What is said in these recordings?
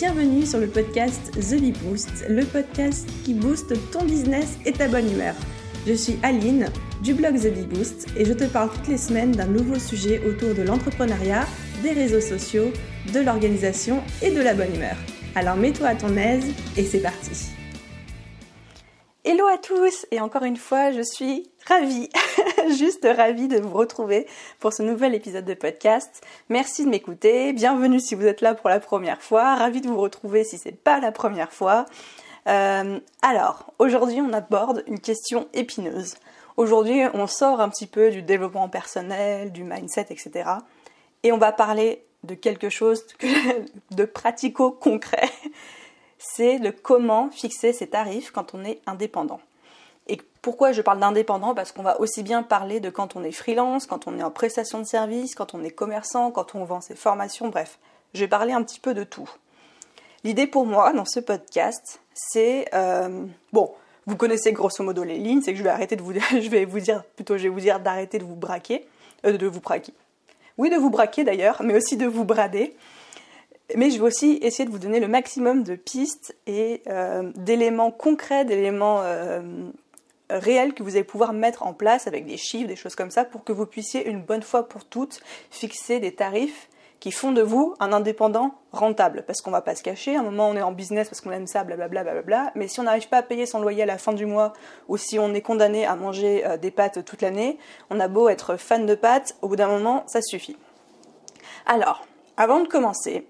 Bienvenue sur le podcast The Bee Boost, le podcast qui booste ton business et ta bonne humeur. Je suis Aline du blog The Bee Boost et je te parle toutes les semaines d'un nouveau sujet autour de l'entrepreneuriat, des réseaux sociaux, de l'organisation et de la bonne humeur. Alors mets-toi à ton aise et c'est parti. Hello à tous et encore une fois je suis ravie, juste ravie de vous retrouver pour ce nouvel épisode de podcast. Merci de m'écouter, bienvenue si vous êtes là pour la première fois, ravie de vous retrouver si c'est pas la première fois. Euh, alors, aujourd'hui on aborde une question épineuse. Aujourd'hui on sort un petit peu du développement personnel, du mindset, etc. Et on va parler de quelque chose de pratico-concret c'est le comment fixer ses tarifs quand on est indépendant. Et pourquoi je parle d'indépendant? Parce qu'on va aussi bien parler de quand on est freelance, quand on est en prestation de service, quand on est commerçant, quand on vend ses formations, bref. Je vais parler un petit peu de tout. L'idée pour moi dans ce podcast, c'est euh, bon, vous connaissez grosso modo les lignes, c'est que je vais arrêter de vous, je vais vous dire plutôt, je vais vous dire d'arrêter de vous braquer, euh, de vous braquer. Oui, de vous braquer d'ailleurs, mais aussi de vous brader. Mais je vais aussi essayer de vous donner le maximum de pistes et euh, d'éléments concrets, d'éléments euh, réels que vous allez pouvoir mettre en place avec des chiffres, des choses comme ça, pour que vous puissiez une bonne fois pour toutes fixer des tarifs qui font de vous un indépendant rentable. Parce qu'on va pas se cacher, à un moment on est en business parce qu'on aime ça, blablabla, blablabla, mais si on n'arrive pas à payer son loyer à la fin du mois, ou si on est condamné à manger euh, des pâtes toute l'année, on a beau être fan de pâtes, au bout d'un moment, ça suffit. Alors, avant de commencer,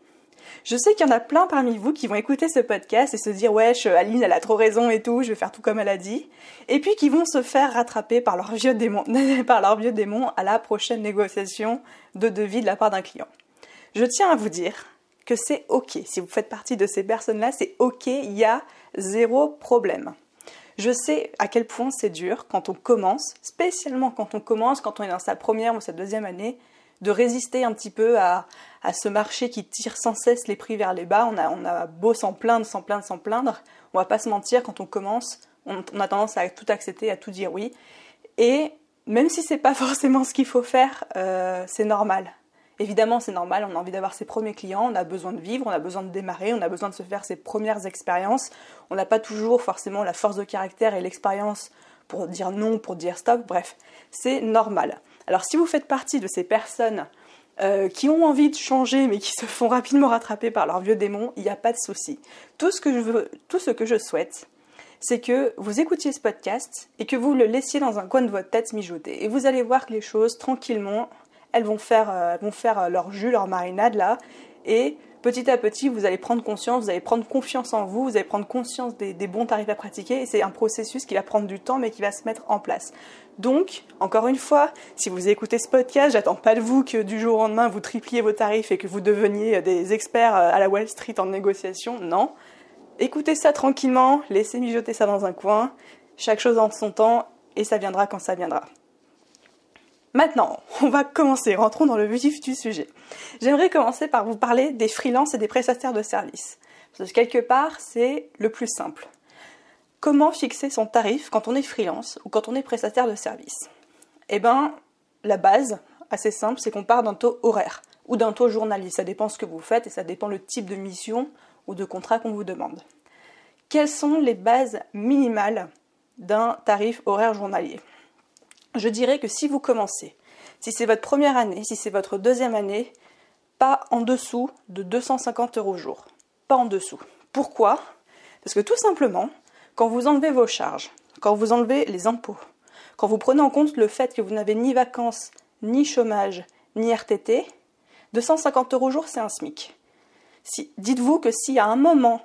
je sais qu'il y en a plein parmi vous qui vont écouter ce podcast et se dire wesh, Aline elle a trop raison et tout, je vais faire tout comme elle a dit. Et puis qui vont se faire rattraper par leur vieux démon, par leur vieux démon à la prochaine négociation de devis de la part d'un client. Je tiens à vous dire que c'est ok. Si vous faites partie de ces personnes-là, c'est ok, il y a zéro problème. Je sais à quel point c'est dur quand on commence, spécialement quand on commence, quand on est dans sa première ou sa deuxième année, de résister un petit peu à, ce marché qui tire sans cesse les prix vers les bas. On a, on a beau s'en plaindre, s'en plaindre, s'en plaindre. On va pas se mentir, quand on commence, on, a tendance à tout accepter, à tout dire oui. Et même si c'est pas forcément ce qu'il faut faire, euh, c'est normal. Évidemment, c'est normal, on a envie d'avoir ses premiers clients, on a besoin de vivre, on a besoin de démarrer, on a besoin de se faire ses premières expériences. On n'a pas toujours forcément la force de caractère et l'expérience pour dire non, pour dire stop, bref, c'est normal. Alors si vous faites partie de ces personnes euh, qui ont envie de changer mais qui se font rapidement rattraper par leur vieux démon, il n'y a pas de souci. Tout ce que je veux, tout ce que je souhaite, c'est que vous écoutiez ce podcast et que vous le laissiez dans un coin de votre tête mijoter. Et vous allez voir que les choses, tranquillement, elles vont faire, euh, vont faire euh, leur jus, leur marinade là, et petit à petit, vous allez prendre conscience, vous allez prendre confiance en vous, vous allez prendre conscience des, bons tarifs à pratiquer, et c'est un processus qui va prendre du temps, mais qui va se mettre en place. Donc, encore une fois, si vous écoutez ce podcast, j'attends pas de vous que du jour au lendemain vous tripliez vos tarifs et que vous deveniez des experts euh, à la Wall Street en négociation. Non. Écoutez ça tranquillement, laissez mijoter ça dans un coin, chaque chose en son temps, et ça viendra quand ça viendra. Maintenant, on va commencer, rentrons dans le vif du sujet. J'aimerais commencer par vous parler des freelances et des prestataires de services. Parce que quelque part, c'est le plus simple. Comment fixer son tarif quand on est freelance ou quand on est prestataire de service Eh bien, la base, assez simple, c'est qu'on part d'un taux horaire ou d'un taux journalier. Ça dépend ce que vous faites et ça dépend le type de mission ou de contrat qu'on vous demande. Quelles sont les bases minimales d'un tarif horaire journalier? Je dirais que si vous commencez, si c'est votre première année, si c'est votre deuxième année, pas en dessous de 250 euros jour. Pas en dessous. Pourquoi? Parce que tout simplement, quand vous enlevez vos charges, quand vous enlevez les impôts, quand vous prenez en compte le fait que vous n'avez ni vacances, ni chômage, ni RTT, 250 euros jour, c'est un SMIC. Dites-vous que si à un moment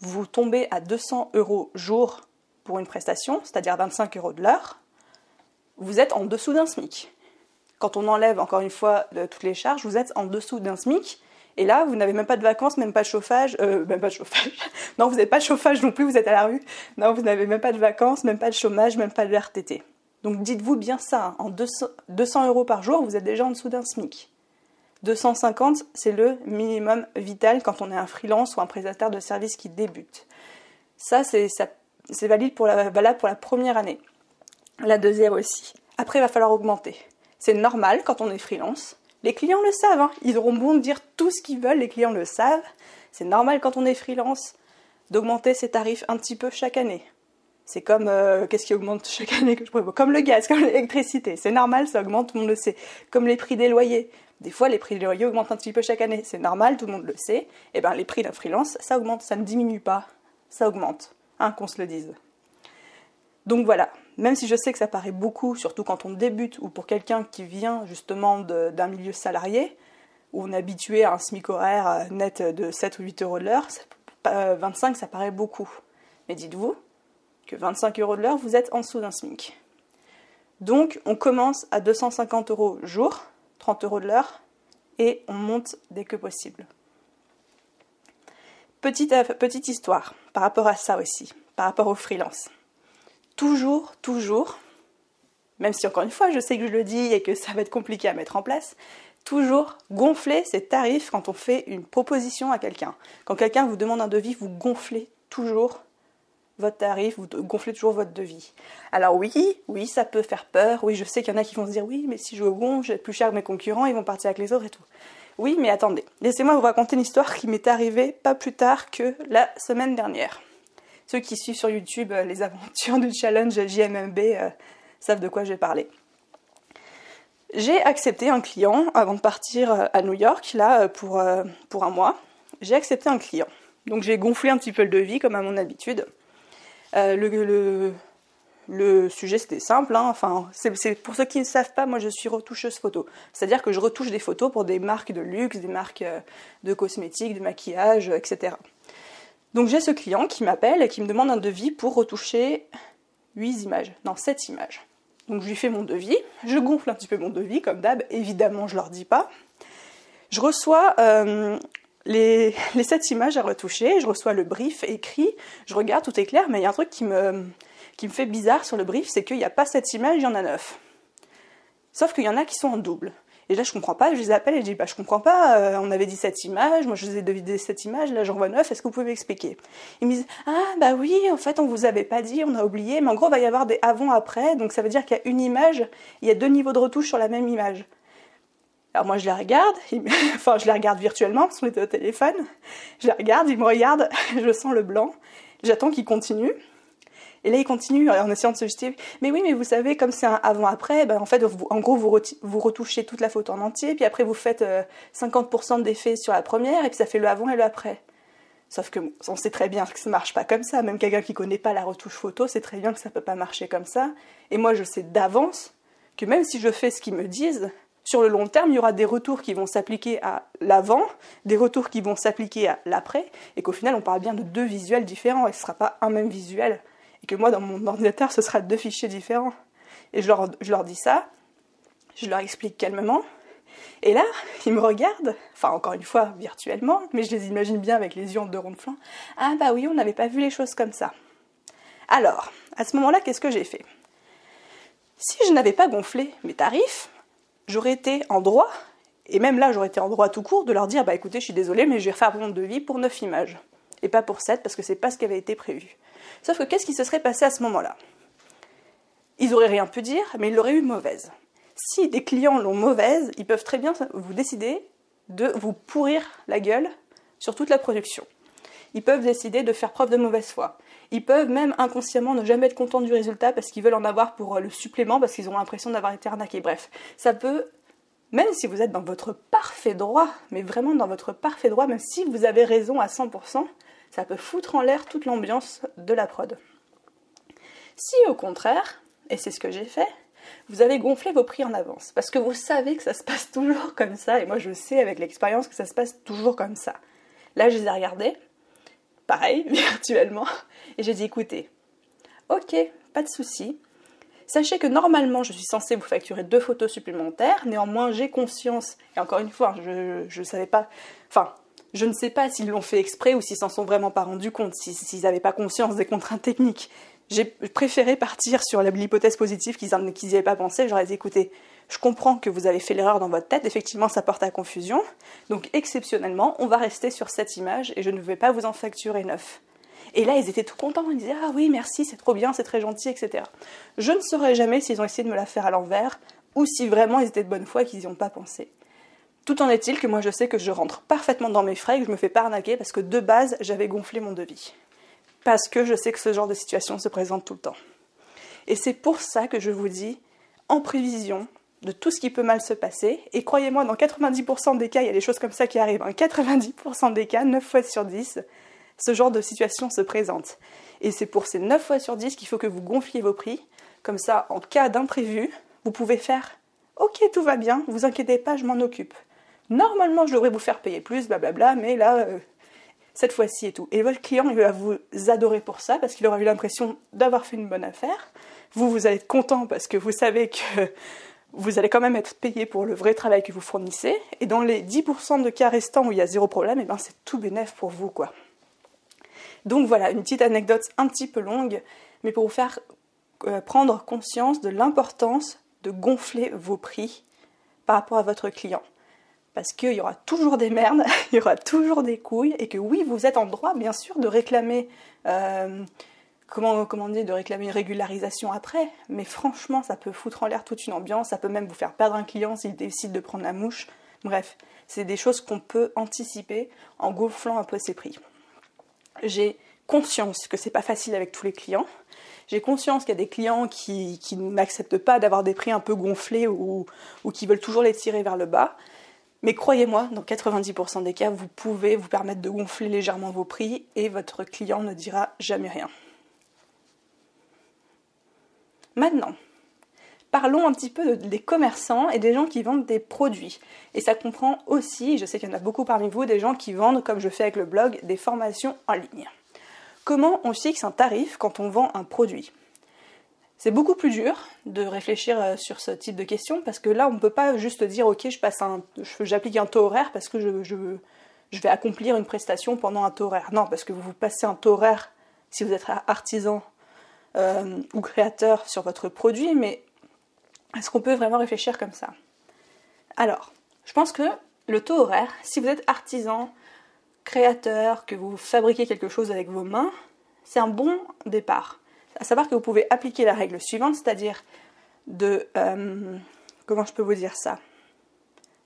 vous tombez à 200 euros jour pour une prestation, c'est-à-dire 25 euros de l'heure, vous êtes en dessous d'un SMIC. Quand on enlève encore une fois toutes les charges, vous êtes en dessous d'un SMIC. Et là, vous n'avez même pas de vacances, même pas de chauffage, euh, même pas de chauffage. non, vous n'avez pas de chauffage non plus, vous êtes à la rue. Non, vous n'avez même pas de vacances, même pas de chômage, même pas de RTT. Donc dites-vous bien ça, hein. en 200, euros par jour, vous êtes déjà en dessous d'un SMIC. 250, c'est le minimum vital quand on est un freelance ou un prestataire de service qui débute. Ça, c'est valide pour la, valable pour la première année. La deuxième aussi. Après, il va falloir augmenter. C'est normal quand on est freelance. Les clients le savent, hein. ils auront bon dire tout ce qu'ils veulent, les clients le savent. C'est normal quand on est freelance d'augmenter ses tarifs un petit peu chaque année. C'est comme euh, qu'est-ce qui augmente chaque année que je pourrais Comme le gaz, comme l'électricité. C'est normal, ça augmente, tout le monde le sait. Comme les prix des loyers. Des fois, les prix des loyers augmentent un petit peu chaque année. C'est normal, tout le monde le sait. Et eh bien, les prix d'un freelance, ça augmente, ça ne diminue pas. Ça augmente. Hein, qu'on se le dise. Donc voilà, même si je sais que ça paraît beaucoup, surtout quand on débute ou pour quelqu'un qui vient justement d'un milieu salarié, où on est habitué à un SMIC horaire euh, net de 7 ou 8 euros de l'heure, 25 ça paraît beaucoup. Mais dites-vous que 25 euros de l'heure, vous êtes en dessous d'un SMIC. Donc on commence à 250 euros jour, 30 euros de l'heure, et on monte dès que possible. Petite, euh, petite histoire par rapport à ça aussi, par rapport au freelance toujours, toujours, même si encore une fois je sais que je le dis et que ça va être compliqué à mettre en place, toujours gonfler ses tarifs quand on fait une proposition à quelqu'un. Quand quelqu'un vous demande un devis, vous gonflez toujours votre tarif, vous gonflez toujours votre devis. Alors oui, oui, ça peut faire peur. Oui, je sais qu'il y en a qui vont se dire oui, mais si je gonfle, être plus cher que mes concurrents, ils vont partir avec les autres et tout. Oui, mais attendez, laissez-moi vous raconter une histoire qui m'est arrivée pas plus tard que la semaine dernière. Ceux qui suivent sur YouTube euh, les aventures du challenge JMMB euh, savent de quoi je vais parler. J'ai accepté un client avant de partir euh, à New York, là, pour, pour un mois. J'ai accepté un client. Donc j'ai gonflé un petit peu le devis, comme à mon habitude. le, le, sujet c'était simple, hein. pour ceux qui ne savent pas, moi je suis retoucheuse photo. C'est-à-dire que je retouche des photos pour des marques de luxe, des marques de cosmétiques, de maquillage, etc. Donc j'ai ce client qui m'appelle et qui me demande un devis pour retoucher 8 images, non 7 images. Donc je lui fais mon devis, je gonfle un petit peu mon devis comme d'hab, évidemment je leur dis pas. Je reçois euh, les, les 7 images à retoucher, je reçois le brief écrit, je regarde, tout est clair, mais il y a un truc qui me, qui me fait bizarre sur le brief, c'est qu'il n'y a pas 7 images, il y en a 9. Sauf qu'il y en a qui sont en double. Et là, je comprends pas, je les appelle et je dis, bah, je comprends pas, euh, on avait dit cette image, moi je vous ai deviné cette image, là j'en vois neuf, est-ce que vous pouvez m'expliquer? Ils me disent, ah, bah oui, en fait, on vous avait pas dit, on a oublié, mais en gros, il va y avoir des avant-après, donc ça veut dire qu'il y a une image, il y a deux niveaux de retouche sur la même image. Alors moi je la regarde, enfin je la regarde virtuellement parce qu'on était au téléphone, je la regarde, il me regarde, je sens le blanc, j'attends qu'il continue, et là, il continue en essayant de se justifier. Mais oui, mais vous savez, comme c'est un avant-après, ben, en fait, en gros, vous, retouchez toute la photo en entier, puis après, vous faites 50% d'effets sur la première, et puis ça fait le avant et le après. Sauf que on sait très bien que ça marche pas comme ça. Même quelqu'un qui connaît pas la retouche photo sait très bien que ça peut pas marcher comme ça. Et moi, je sais d'avance que même si je fais ce qu'ils me disent, sur le long terme, il y aura des retours qui vont s'appliquer à l'avant, des retours qui vont s'appliquer à l'après, et qu'au final, on parle bien de deux visuels différents, et ce sera pas un même visuel et que moi dans mon ordinateur ce sera deux fichiers différents. Et je leur, dis ça, je leur explique calmement, et là, ils me regardent, enfin encore une fois virtuellement, mais je les imagine bien avec les yeux en deux ronds de flanc. Ah bah oui, on n'avait pas vu les choses comme ça. Alors, à ce moment-là, qu'est-ce que j'ai fait? Si je n'avais pas gonflé mes tarifs, j'aurais été en droit, et même là j'aurais été en droit tout court, de leur dire bah écoutez, je suis désolée, mais je vais refaire mon devis pour 9 images, et pas pour 7 parce que c'est pas ce qui avait été prévu. Sauf que qu'est-ce qui se serait passé à ce moment-là? Ils auraient rien pu dire, mais ils l'auraient eu mauvaise. Si des clients l'ont mauvaise, ils peuvent très bien vous décider de vous pourrir la gueule sur toute la production. Ils peuvent décider de faire preuve de mauvaise foi. Ils peuvent même inconsciemment ne jamais être contents du résultat parce qu'ils veulent en avoir pour euh, le supplément, parce qu'ils ont l'impression d'avoir été arnaqués. Bref, ça peut, même si vous êtes dans votre parfait droit, mais vraiment dans votre parfait droit, même si vous avez raison à 100%, ça peut foutre en l'air toute l'ambiance de la prod. Si au contraire, et c'est ce que j'ai fait, vous avez gonflé vos prix en avance, parce que vous savez que ça se passe toujours comme ça, et moi je sais avec l'expérience que ça se passe toujours comme ça. Là, je les ai regardés, pareil, virtuellement, et j'ai dit écoutez, ok, pas de souci. Sachez que normalement, je suis censée vous facturer deux photos supplémentaires. Néanmoins, j'ai conscience, et encore une fois, je ne savais pas, enfin, je ne sais pas s'ils l'ont fait exprès ou s'ils s'en sont vraiment pas rendus compte, s'ils n'avaient pas conscience des contraintes techniques. J'ai préféré partir sur l'hypothèse positive qu'ils n'y avaient pas pensé. J'aurais dit, écoutez, je comprends que vous avez fait l'erreur dans votre tête, effectivement ça porte à confusion, donc exceptionnellement, on va rester sur cette image et je ne vais pas vous en facturer neuf. Et là, ils étaient tout contents, ils disaient, ah oui, merci, c'est trop bien, c'est très gentil, etc. Je ne saurais jamais s'ils ont essayé de me la faire à l'envers ou si vraiment ils étaient de bonne foi et qu'ils n'y ont pas pensé. Tout en est-il que moi je sais que je rentre parfaitement dans mes frais et que je me fais pas arnaquer parce que de base j'avais gonflé mon devis. Parce que je sais que ce genre de situation se présente tout le temps. Et c'est pour ça que je vous dis, en prévision de tout ce qui peut mal se passer, et croyez-moi, dans 90% des cas, il y a des choses comme ça qui arrivent. En 90% des cas, 9 fois sur 10, ce genre de situation se présente. Et c'est pour ces 9 fois sur 10 qu'il faut que vous gonfliez vos prix. Comme ça, en cas d'imprévu, vous pouvez faire Ok, tout va bien, vous inquiétez pas, je m'en occupe. Normalement, je devrais vous faire payer plus, blablabla, mais là, euh, cette fois-ci et tout. Et votre client, il va vous adorer pour ça, parce qu'il aura eu l'impression d'avoir fait une bonne affaire. Vous, vous allez être content parce que vous savez que vous allez quand même être payé pour le vrai travail que vous fournissez. Et dans les 10% de cas restants où il y a zéro problème, et eh ben c'est tout bénéf pour vous, quoi. Donc voilà, une petite anecdote un petit peu longue, mais pour vous faire euh, prendre conscience de l'importance de gonfler vos prix par rapport à votre client. Parce qu'il y aura toujours des merdes, il y aura toujours des couilles, et que oui, vous êtes en droit, bien sûr, de réclamer, euh, comment, comment dire, de réclamer une régularisation après, mais franchement, ça peut foutre en l'air toute une ambiance, ça peut même vous faire perdre un client s'il décide de prendre la mouche. Bref, c'est des choses qu'on peut anticiper en gonflant un peu ses prix. J'ai conscience que c'est pas facile avec tous les clients. J'ai conscience qu'il y a des clients qui, n'acceptent pas d'avoir des prix un peu gonflés ou, ou qui veulent toujours les tirer vers le bas. Mais croyez-moi, dans 90% des cas, vous pouvez vous permettre de gonfler légèrement vos prix et votre client ne dira jamais rien. Maintenant, parlons un petit peu des commerçants et des gens qui vendent des produits. Et ça comprend aussi, je sais qu'il y en a beaucoup parmi vous, des gens qui vendent, comme je fais avec le blog, des formations en ligne. Comment on fixe un tarif quand on vend un produit? C'est beaucoup plus dur de réfléchir euh, sur ce type de questions parce que là, on ne peut pas juste dire ok, je passe un, j'applique un taux horaire parce que je, vais accomplir une prestation pendant un taux horaire. Non, parce que vous vous passez un taux horaire si vous êtes artisan euh, ou créateur sur votre produit, mais est-ce qu'on peut vraiment réfléchir comme ça? Alors, je pense que le taux horaire, si vous êtes artisan, créateur, que vous fabriquez quelque chose avec vos mains, c'est un bon départ. À savoir que vous pouvez appliquer la règle suivante, c'est-à-dire de... Euh, comment je peux vous dire ça?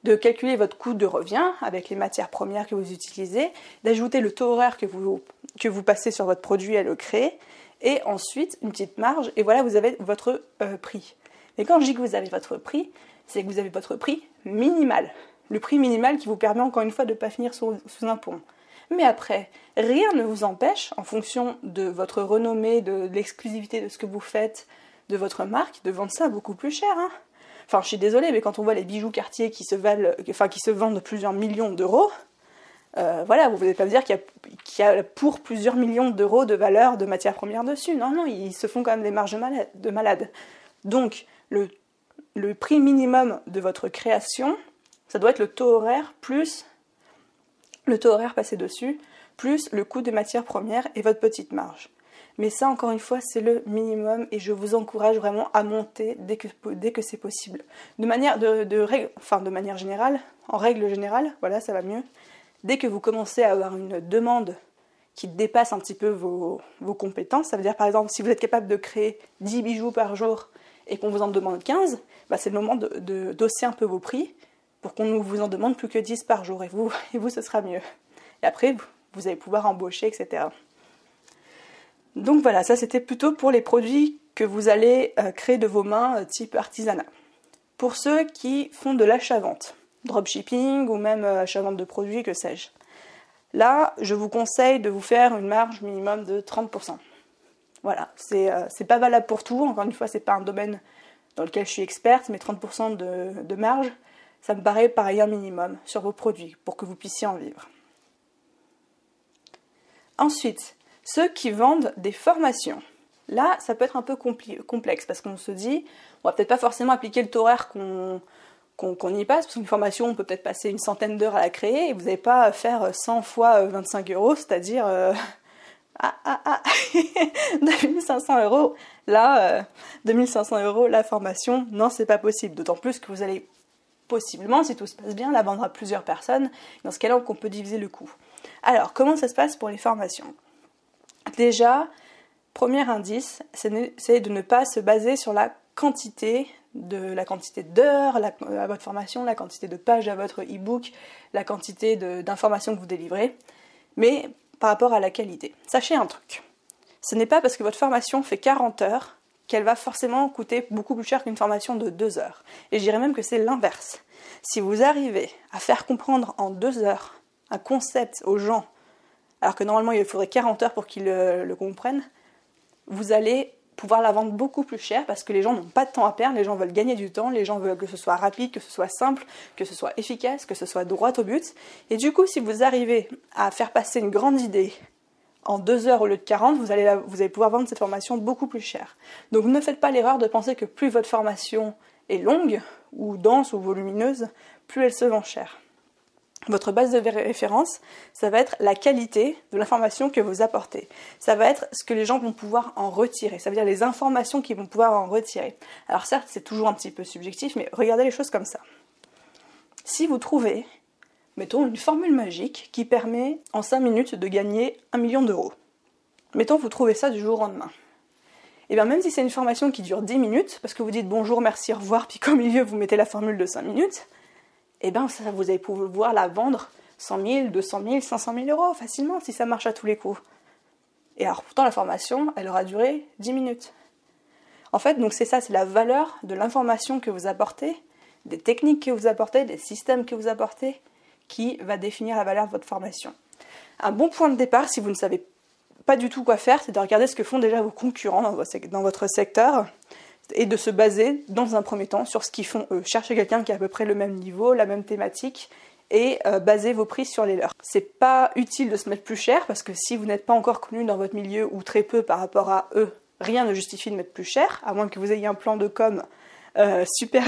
De calculer votre coût de revient avec les matières premières que vous utilisez, d'ajouter le taux horaire que vous, que vous passez sur votre produit à le créer, et ensuite une petite marge, et voilà, vous avez votre euh, prix. Et quand je dis que vous avez votre prix, c'est que vous avez votre prix minimal le prix minimal qui vous permet encore une fois de ne pas finir sous, un pont. Mais après, rien ne vous empêche, en fonction de votre renommée, de, l'exclusivité de ce que vous faites, de votre marque, de vendre ça beaucoup plus cher. Hein. Enfin, je suis désolée, mais quand on voit les bijoux quartier qui se, valent, enfin, qui se vendent plusieurs millions d'euros, euh, voilà, vous ne pouvez pas me dire qu'il y, a pour plusieurs millions d'euros de valeur de matières premières dessus. Non, non, ils se font quand même des marges de malade. Donc, le prix minimum de votre création, ça doit être le taux horaire plus le taux horaire passé dessus, plus le coût des matières premières et votre petite marge. Mais ça, encore une fois, c'est le minimum et je vous encourage vraiment à monter dès que, c'est possible. De manière, de, de générale, en règle générale, voilà, ça va mieux. Dès que vous commencez à avoir une demande qui dépasse un petit peu vos, compétences, ça veut dire par exemple si vous êtes capable de créer 10 bijoux par jour et qu'on vous en demande 15, bah, c'est le moment de, d'osser un peu vos prix pour qu'on ne vous en demande plus que 10 par jour et vous, et vous ce sera mieux. Et après, vous allez pouvoir embaucher, etc. Donc voilà, ça c'était plutôt pour les produits que vous allez euh, créer de vos mains euh, type artisanat. Pour ceux qui font de l'achat-vente, dropshipping ou même euh, achat-vente de produits, que sais-je. Là, je vous conseille de vous faire une marge minimum de 30%. Voilà, c'est pas valable pour tout, encore une fois, c'est pas un domaine dans lequel je suis experte, mais 30% de, de marge, ça me paraît pareil un minimum sur vos produits pour que vous puissiez en vivre. Ensuite, ceux qui vendent des formations. Là, ça peut être un peu complexe parce qu'on se dit, on va peut-être pas forcément appliquer le taux horaire qu'on y passe, parce qu'une formation, on peut peut-être passer une centaine d'heures à la créer et vous n'allez pas faire 100 fois 25 euros, c'est-à-dire euh, ah ah ah 2500 euros. Là, 2500 euh, euros la formation, non, c'est pas possible. D'autant plus que vous allez possiblement, si tout se passe bien, la vendre à plusieurs personnes. Dans ce cas-là, on peut diviser le coût. Alors, comment ça se passe pour les formations? Déjà, premier indice, c'est de ne pas se baser sur la quantité de la quantité d'heures à votre formation, la quantité de pages à votre e-book, la quantité d'informations que vous délivrez, mais par rapport à la qualité. Sachez un truc, ce n'est pas parce que votre formation fait 40 heures qu'elle va forcément coûter beaucoup plus cher qu'une formation de 2 heures. Et je dirais même que c'est l'inverse. Si vous arrivez à faire comprendre en 2 heures un concept aux gens, alors que normalement il faudrait 40 heures pour qu'ils le comprennent, vous allez pouvoir la vendre beaucoup plus cher parce que les gens n'ont pas de temps à perdre, les gens veulent gagner du temps, les gens veulent que ce soit rapide, que ce soit simple, que ce soit efficace, que ce soit droit au but. Et du coup, si vous arrivez à faire passer une grande idée en deux heures au lieu de 40, vous allez, vous allez pouvoir vendre cette formation beaucoup plus cher. Donc ne faites pas l'erreur de penser que plus votre formation est longue, ou dense, ou volumineuse, plus elle se vend cher. Votre base de référence, ça va être la qualité de l'information que vous apportez. Ça va être ce que les gens vont pouvoir en retirer. Ça veut dire les informations qu'ils vont pouvoir en retirer. Alors certes, c'est toujours un petit peu subjectif, mais regardez les choses comme ça. Si vous trouvez, mettons, une formule magique qui permet en 5 minutes de gagner 1 million d'euros. Mettons, vous trouvez ça du jour au lendemain. Et bien même si c'est une formation qui dure 10 minutes, parce que vous dites bonjour, merci, au revoir, puis qu'au milieu vous mettez la formule de 5 minutes, et eh bien ça, vous allez pouvoir la vendre 100 000, 200 000, 500 000 euros facilement si ça marche à tous les coups. Et alors pourtant la formation, elle aura duré 10 minutes. En fait, donc c'est ça, c'est la valeur de l'information que vous apportez, des techniques que vous apportez, des systèmes que vous apportez, qui va définir la valeur de votre formation. Un bon point de départ, si vous ne savez pas du tout quoi faire, c'est de regarder ce que font déjà vos concurrents dans votre secteur et de se baser dans un premier temps sur ce qu'ils font eux. Cherchez quelqu'un qui a à peu près le même niveau, la même thématique et euh, basez vos prix sur les leurs. C'est pas utile de se mettre plus cher parce que si vous n'êtes pas encore connu dans votre milieu ou très peu par rapport à eux, rien ne justifie de mettre plus cher, à moins que vous ayez un plan de com euh, super,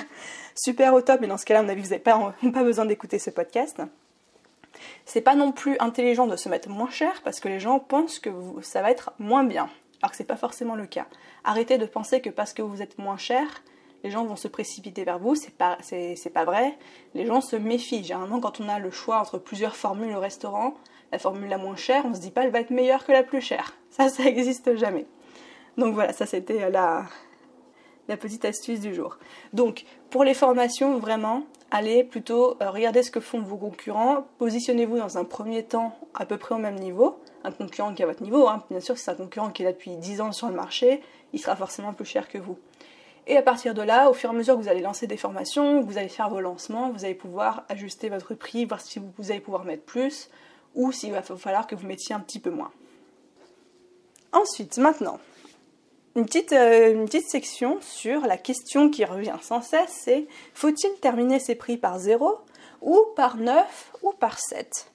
super au top, mais dans ce cas-là, vous n'avez pas, besoin d'écouter ce podcast. C'est pas non plus intelligent de se mettre moins cher parce que les gens pensent que ça va être moins bien alors que c'est pas forcément le cas. Arrêtez de penser que parce que vous êtes moins cher, les gens vont se précipiter vers vous, c'est pas, pas vrai. Les gens se méfient. Généralement, quand on a le choix entre plusieurs formules au restaurant, la formule la moins chère, on se dit pas elle va être meilleure que la plus chère. Ça, ça n'existe jamais. Donc voilà, ça c'était la, la petite astuce du jour. Donc, pour les formations, vraiment, allez plutôt euh, regarder ce que font vos concurrents, positionnez-vous dans un premier temps à peu près au même niveau un concurrent qui est à votre niveau. Hein. Bien sûr, si c'est un concurrent qui est là depuis 10 ans sur le marché, il sera forcément plus cher que vous. Et à partir de là, au fur et à mesure que vous allez lancer des formations, vous allez faire vos lancements, vous allez pouvoir ajuster votre prix, voir si vous allez pouvoir mettre plus ou s'il va falloir que vous mettiez un petit peu moins. Ensuite, maintenant, une petite, euh, une petite section sur la question qui revient sans cesse, c'est faut-il terminer ses prix par 0 ou par 9 ou par 7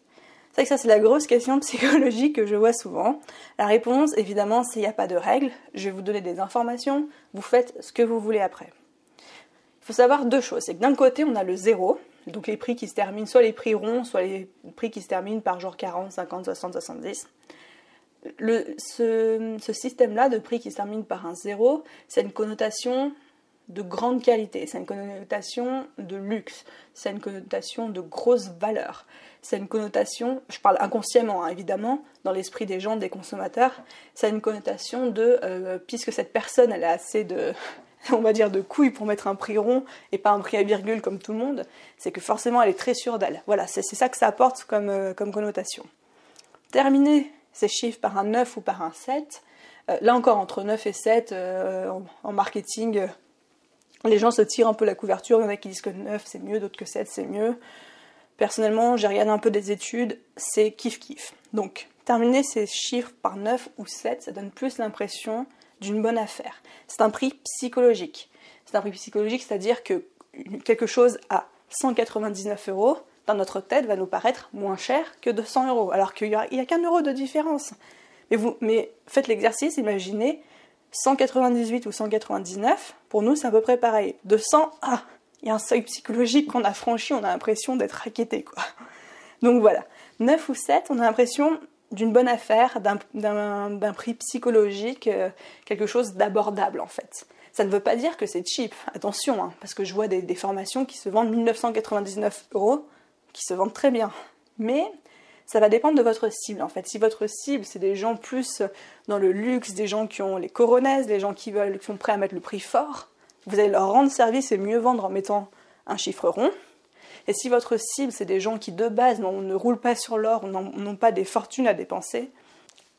c'est vrai que ça, c'est la grosse question psychologique que je vois souvent. La réponse, évidemment, c'est il n'y a pas de règle. Je vais vous donner des informations. Vous faites ce que vous voulez après. Il faut savoir deux choses. C'est que d'un côté, on a le zéro, donc les prix qui se terminent, soit les prix ronds, soit les prix qui se terminent par genre 40, 50, 60, 70. Ce système-là de prix qui se termine par un zéro, c'est une connotation de grande qualité, c'est une connotation de luxe, c'est une connotation de grosse valeur, c'est une connotation, je parle inconsciemment hein, évidemment, dans l'esprit des gens, des consommateurs, c'est une connotation de, euh, puisque cette personne elle a assez de, on va dire, de couilles pour mettre un prix rond et pas un prix à virgule comme tout le monde, c'est que forcément elle est très sûre d'elle. Voilà, c'est ça que ça apporte comme, euh, comme connotation. Terminer ces chiffres par un 9 ou par un 7, euh, là encore entre 9 et 7 en marketing, les gens se tirent un peu la couverture, il y en a qui disent que 9 c'est mieux, d'autres que 7 c'est mieux. Personnellement, j'ai regardé un peu des études, c'est kiff kiff. Donc, terminer ces chiffres par 9 ou 7, ça donne plus l'impression d'une bonne affaire. C'est un prix psychologique. C'est un prix psychologique, c'est-à-dire que quelque chose à 199 euros, dans notre tête, va nous paraître moins cher que 200 euros, alors qu'il n'y a, qu'un euro de différence. Mais, vous, mais faites l'exercice, imaginez 198 ou 199, pour nous c'est à peu près pareil. 200, ah, il y a un seuil psychologique qu'on a franchi, on a l'impression d'être raquetté quoi. Donc voilà, 9 ou 7, on a l'impression d'une bonne affaire, d'un prix psychologique, euh, quelque chose d'abordable en fait. Ça ne veut pas dire que c'est cheap, attention, hein, parce que je vois des, des, formations qui se vendent 1999 euros, qui se vendent très bien. Mais ça va dépendre de votre cible en fait. Si votre cible c'est des gens plus dans le luxe, des gens qui ont les coronaises, des gens qui veulent, qui sont prêts à mettre le prix fort, vous allez leur rendre service et mieux vendre en mettant un chiffre rond. Et si votre cible, c'est des gens qui de base ne roulent pas sur l'or n'ont pas des fortunes à dépenser,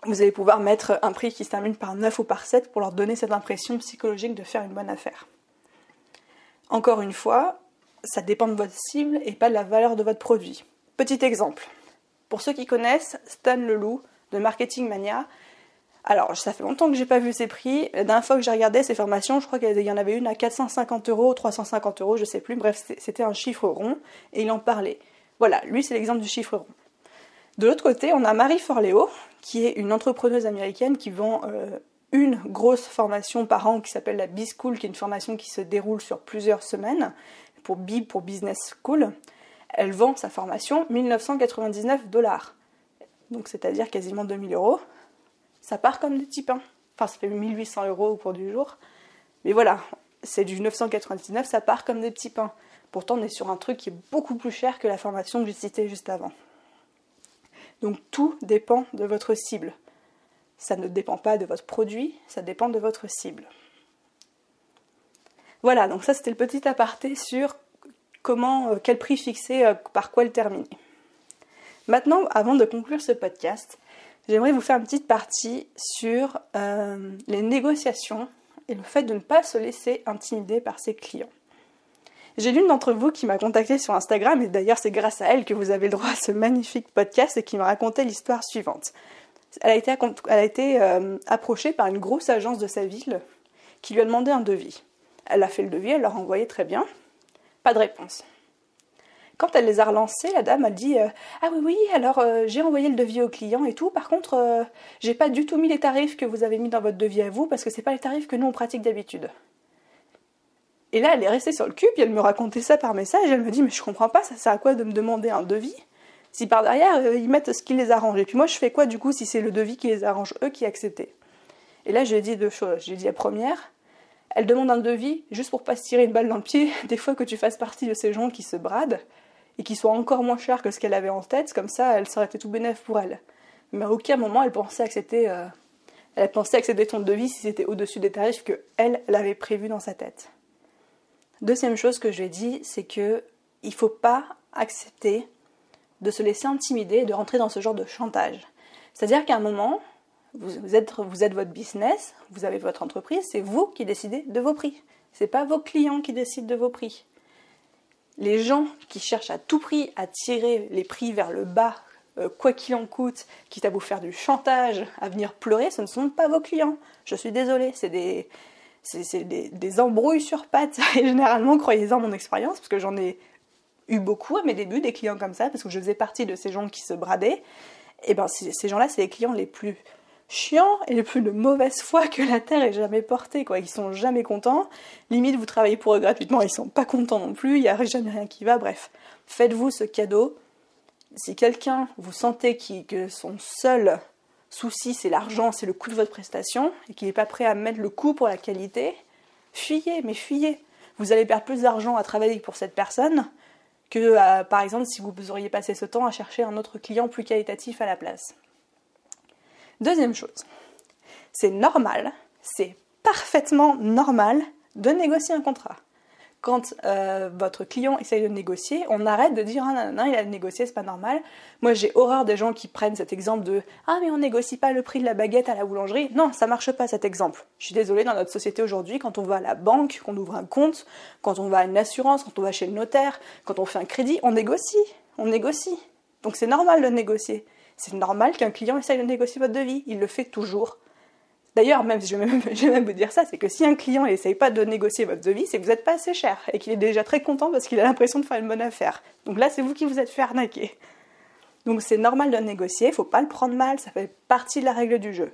vous allez pouvoir mettre un prix qui se termine par 9 ou par 7 pour leur donner cette impression psychologique de faire une bonne affaire. Encore une fois, ça dépend de votre cible et pas de la valeur de votre produit. Petit exemple. Pour ceux qui connaissent Stan Leloup de Marketing Mania, alors ça fait longtemps que j'ai pas vu ses prix. La fois que j'ai regardé ses formations, je crois qu'il y en avait une à 450 euros, 350 euros, je sais plus. Bref, c'était un chiffre rond et il en parlait. Voilà, lui c'est l'exemple du chiffre rond. De l'autre côté, on a Marie Forleo, qui est une entrepreneuse américaine qui vend euh, une grosse formation par an qui s'appelle la B-School, qui est une formation qui se déroule sur plusieurs semaines pour B pour Business School. Elle vend sa formation 1999 dollars, donc c'est-à-dire quasiment 2000 euros. Ça part comme des petits pains. Enfin, ça fait 1800 euros au cours du jour. Mais voilà, c'est du 999, ça part comme des petits pains. Pourtant, on est sur un truc qui est beaucoup plus cher que la formation que j'ai citée juste avant. Donc tout dépend de votre cible. Ça ne dépend pas de votre produit, ça dépend de votre cible. Voilà, donc ça c'était le petit aparté sur comment, euh, quel prix fixer, euh, par quoi le terminer. Maintenant, avant de conclure ce podcast, j'aimerais vous faire une petite partie sur euh, les négociations et le fait de ne pas se laisser intimider par ses clients. J'ai l'une d'entre vous qui m'a contacté sur Instagram, et d'ailleurs c'est grâce à elle que vous avez le droit à ce magnifique podcast, et qui m'a raconté l'histoire suivante. Elle a été, approchée par une grosse agence de sa ville qui lui a demandé un devis. Elle a fait le devis, elle l'a renvoyé très bien. Pas de réponse. Quand elle les a relancés, la dame a dit euh, Ah oui, oui, alors euh, j'ai envoyé le devis au client et tout. Par contre, j'ai pas du tout mis les tarifs que vous avez mis dans votre devis à vous parce que c'est pas les tarifs que nous on pratique d'habitude. Et là, elle est restée sur le cul, puis elle me racontait ça par message, elle me dit, mais je comprends pas, ça sert à quoi de me demander un devis? Si par derrière, euh, ils mettent ce qui les arrange. Et puis moi, je fais quoi du coup si c'est le devis qui les arrange, eux qui accepté Et là, j'ai dit deux choses. J'ai dit la première, elle demande un devis juste pour pas se tirer une balle dans le pied, des fois que tu fasses partie de ces gens qui se bradent et qui soient encore moins chers que ce qu'elle avait en tête, comme ça, elle serait tout bénéf pour elle. Mais à aucun moment, elle pensait accepter, euh, elle pensait accepter ton devis si c'était au-dessus des tarifs que elle, elle avait prévus dans sa tête. Deuxième chose que je lui ai dit, c'est que il faut pas accepter de se laisser intimider et de rentrer dans ce genre de chantage. C'est-à-dire qu'à un moment, vous, êtes, votre business, vous avez votre entreprise, c'est vous qui décidez de vos prix. C'est pas vos clients qui décident de vos prix. Les gens qui cherchent à tout prix à tirer les prix vers le bas, euh, quoi qu'il en coûte, quitte à vous faire du chantage, à venir pleurer, ce ne sont pas vos clients. Je suis désolée, c'est des, c'est des, embrouilles sur pattes. Et généralement, croyez-en mon expérience, parce que j'en ai eu beaucoup à mes débuts, des clients comme ça, parce que je faisais partie de ces gens qui se bradaient. Et ben ces gens-là, c'est les clients les plus chiants et les plus de mauvaise foi que la terre ait jamais porté. Quoi. Ils sont jamais contents. Limite, vous travaillez pour eux gratuitement, ils sont pas contents non plus. Il n'y a jamais rien qui va. Bref, faites-vous ce cadeau. Si quelqu'un vous sentez que son seul souci, c'est l'argent, c'est le coût de votre prestation, et qu'il n'est pas prêt à mettre le coût pour la qualité, fuyez, mais fuyez. Vous allez perdre plus d'argent à travailler pour cette personne que, euh, par exemple, si vous auriez passé ce temps à chercher un autre client plus qualitatif à la place. Deuxième chose, c'est normal, c'est parfaitement normal de négocier un contrat quand euh, votre client essaye de négocier, on arrête de dire ah non, non, il a négocié, c'est pas normal. Moi j'ai horreur des gens qui prennent cet exemple de ah mais on négocie pas le prix de la baguette à la boulangerie. Non, ça marche pas cet exemple. Je suis désolée, dans notre société aujourd'hui, quand on va à la banque, qu'on ouvre un compte, quand on va à une assurance, quand on va chez le notaire, quand on fait un crédit, on négocie. On négocie. Donc c'est normal de négocier. C'est normal qu'un client essaye de négocier votre devis. Il le fait toujours. D'ailleurs, même, je vais même, je vais même vous dire ça, c'est que si un client n'essaye pas de négocier votre devis, c'est que vous n'êtes pas assez cher et qu'il est déjà très content parce qu'il a l'impression de faire une bonne affaire. Donc là, c'est vous qui vous êtes fait arnaquer. Donc c'est normal de négocier, il faut pas le prendre mal, ça fait partie de la règle du jeu.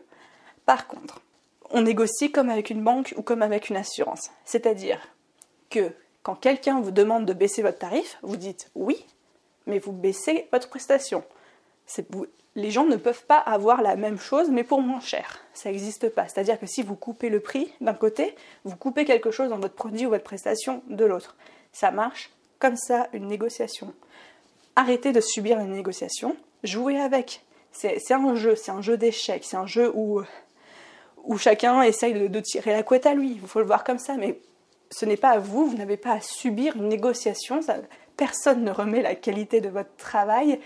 Par contre, on négocie comme avec une banque ou comme avec une assurance. C'est-à-dire que quand quelqu'un vous demande de baisser votre tarif, vous dites oui, mais vous baissez votre prestation. Les gens ne peuvent pas avoir la même chose, mais pour moins cher. Ça n'existe pas. C'est-à-dire que si vous coupez le prix d'un côté, vous coupez quelque chose dans votre produit ou votre prestation de l'autre. Ça marche comme ça, une négociation. Arrêtez de subir une négociation, jouez avec. C'est un jeu, c'est un jeu d'échecs, c'est un jeu où, où chacun essaye de, tirer la couette à lui. Il faut le voir comme ça, mais ce n'est pas à vous, vous n'avez pas à subir une négociation, personne ne remet la qualité de votre travail,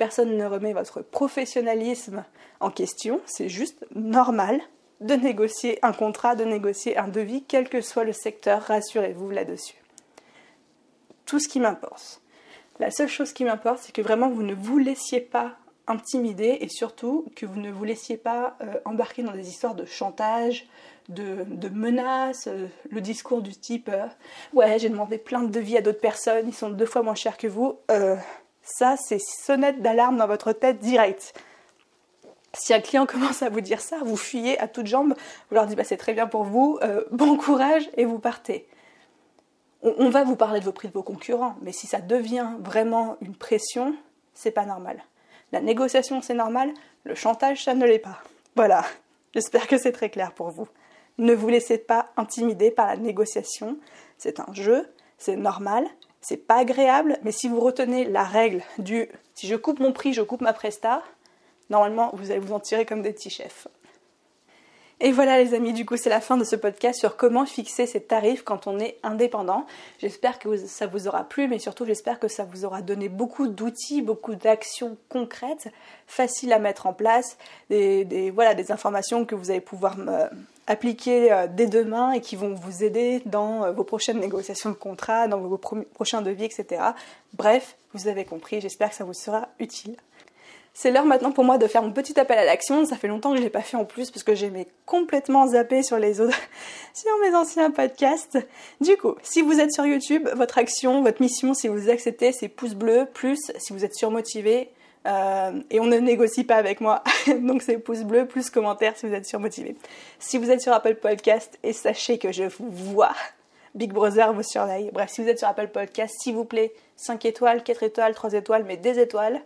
personne ne remet votre professionnalisme en question, c'est juste normal de négocier un contrat, de négocier un devis, quel que soit le secteur, rassurez-vous là-dessus. Tout ce qui m'importe. La seule chose qui m'importe, c'est que vraiment vous ne vous laissiez pas intimider et surtout que vous ne vous laissiez pas euh, embarquer dans des histoires de chantage, de, menaces, euh, le discours du type euh, Ouais, j'ai demandé plein de devis à d'autres personnes, ils sont deux fois moins chers que vous. Ça, c'est sonnette d'alarme dans votre tête direct. Si un client commence à vous dire ça, vous fuyez à toutes jambes, vous leur dites bah, c'est très bien pour vous, bon courage et vous partez. On, on va vous parler de vos prix de vos concurrents, mais si ça devient vraiment une pression, c'est pas normal. La négociation, c'est normal, le chantage, ça ne l'est pas. Voilà, j'espère que c'est très clair pour vous. Ne vous laissez pas intimider par la négociation. C'est un jeu, c'est normal, c'est pas agréable, mais si vous retenez la règle du si je coupe mon prix, je coupe ma presta, normalement vous allez vous en tirer comme des petits chefs. Et voilà les amis, du coup c'est la fin de ce podcast sur comment fixer ses tarifs quand on est indépendant. J'espère que ça vous aura plu, mais surtout j'espère que ça vous aura donné beaucoup d'outils, beaucoup d'actions concrètes, faciles à mettre en place, des, voilà, des informations que vous allez pouvoir euh, appliquer euh, dès demain et qui vont vous aider dans euh, vos prochaines négociations de contrat, dans vos prochains devis, etc. Bref, vous avez compris, j'espère que ça vous sera utile. C'est l'heure maintenant pour moi de faire mon petit appel à l'action. Ça fait longtemps que je l'ai pas fait en plus parce que j'aimais complètement zapper sur les autres, sur mes anciens podcasts. Du coup, si vous êtes sur YouTube, votre action, votre mission, si vous acceptez, c'est pouce bleu, plus si vous êtes surmotivé, euh, et on ne négocie pas avec moi, donc c'est pouce bleu plus commentaire si vous êtes surmotivé. Si vous êtes sur Apple Podcast, et sachez que je vous vois, Big Brother vous surveille. Bref, si vous êtes sur Apple Podcast, s'il vous plaît, 5 étoiles, 4 étoiles, 3 étoiles, mais des étoiles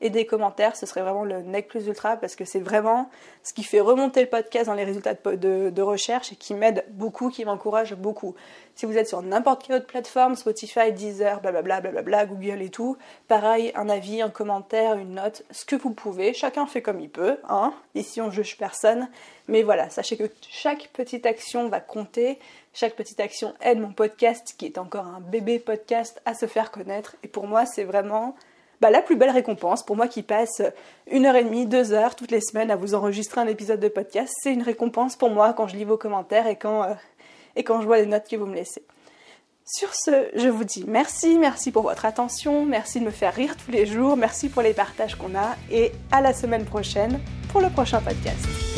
et des commentaires, ce serait vraiment le nec plus ultra parce que c'est vraiment ce qui fait remonter le podcast dans les résultats de, recherche et qui m'aide beaucoup, qui m'encourage beaucoup. Si vous êtes sur n'importe quelle autre plateforme, Spotify, Deezer, blablabla, blablabla, Google et tout, pareil, un avis, un commentaire, une note, ce que vous pouvez, chacun fait comme il peut, hein. Ici on juge personne, mais voilà, sachez que chaque petite action va compter, chaque petite action aide mon podcast qui est encore un bébé podcast à se faire connaître et pour moi c'est vraiment bah, la plus belle récompense pour moi qui passe une heure et demie, deux heures toutes les semaines à vous enregistrer un épisode de podcast. C'est une récompense pour moi quand je lis vos commentaires et quand, euh, et quand je vois les notes que vous me laissez. Sur ce, je vous dis merci, merci pour votre attention, merci de me faire rire tous les jours, merci pour les partages qu'on a et à la semaine prochaine pour le prochain podcast.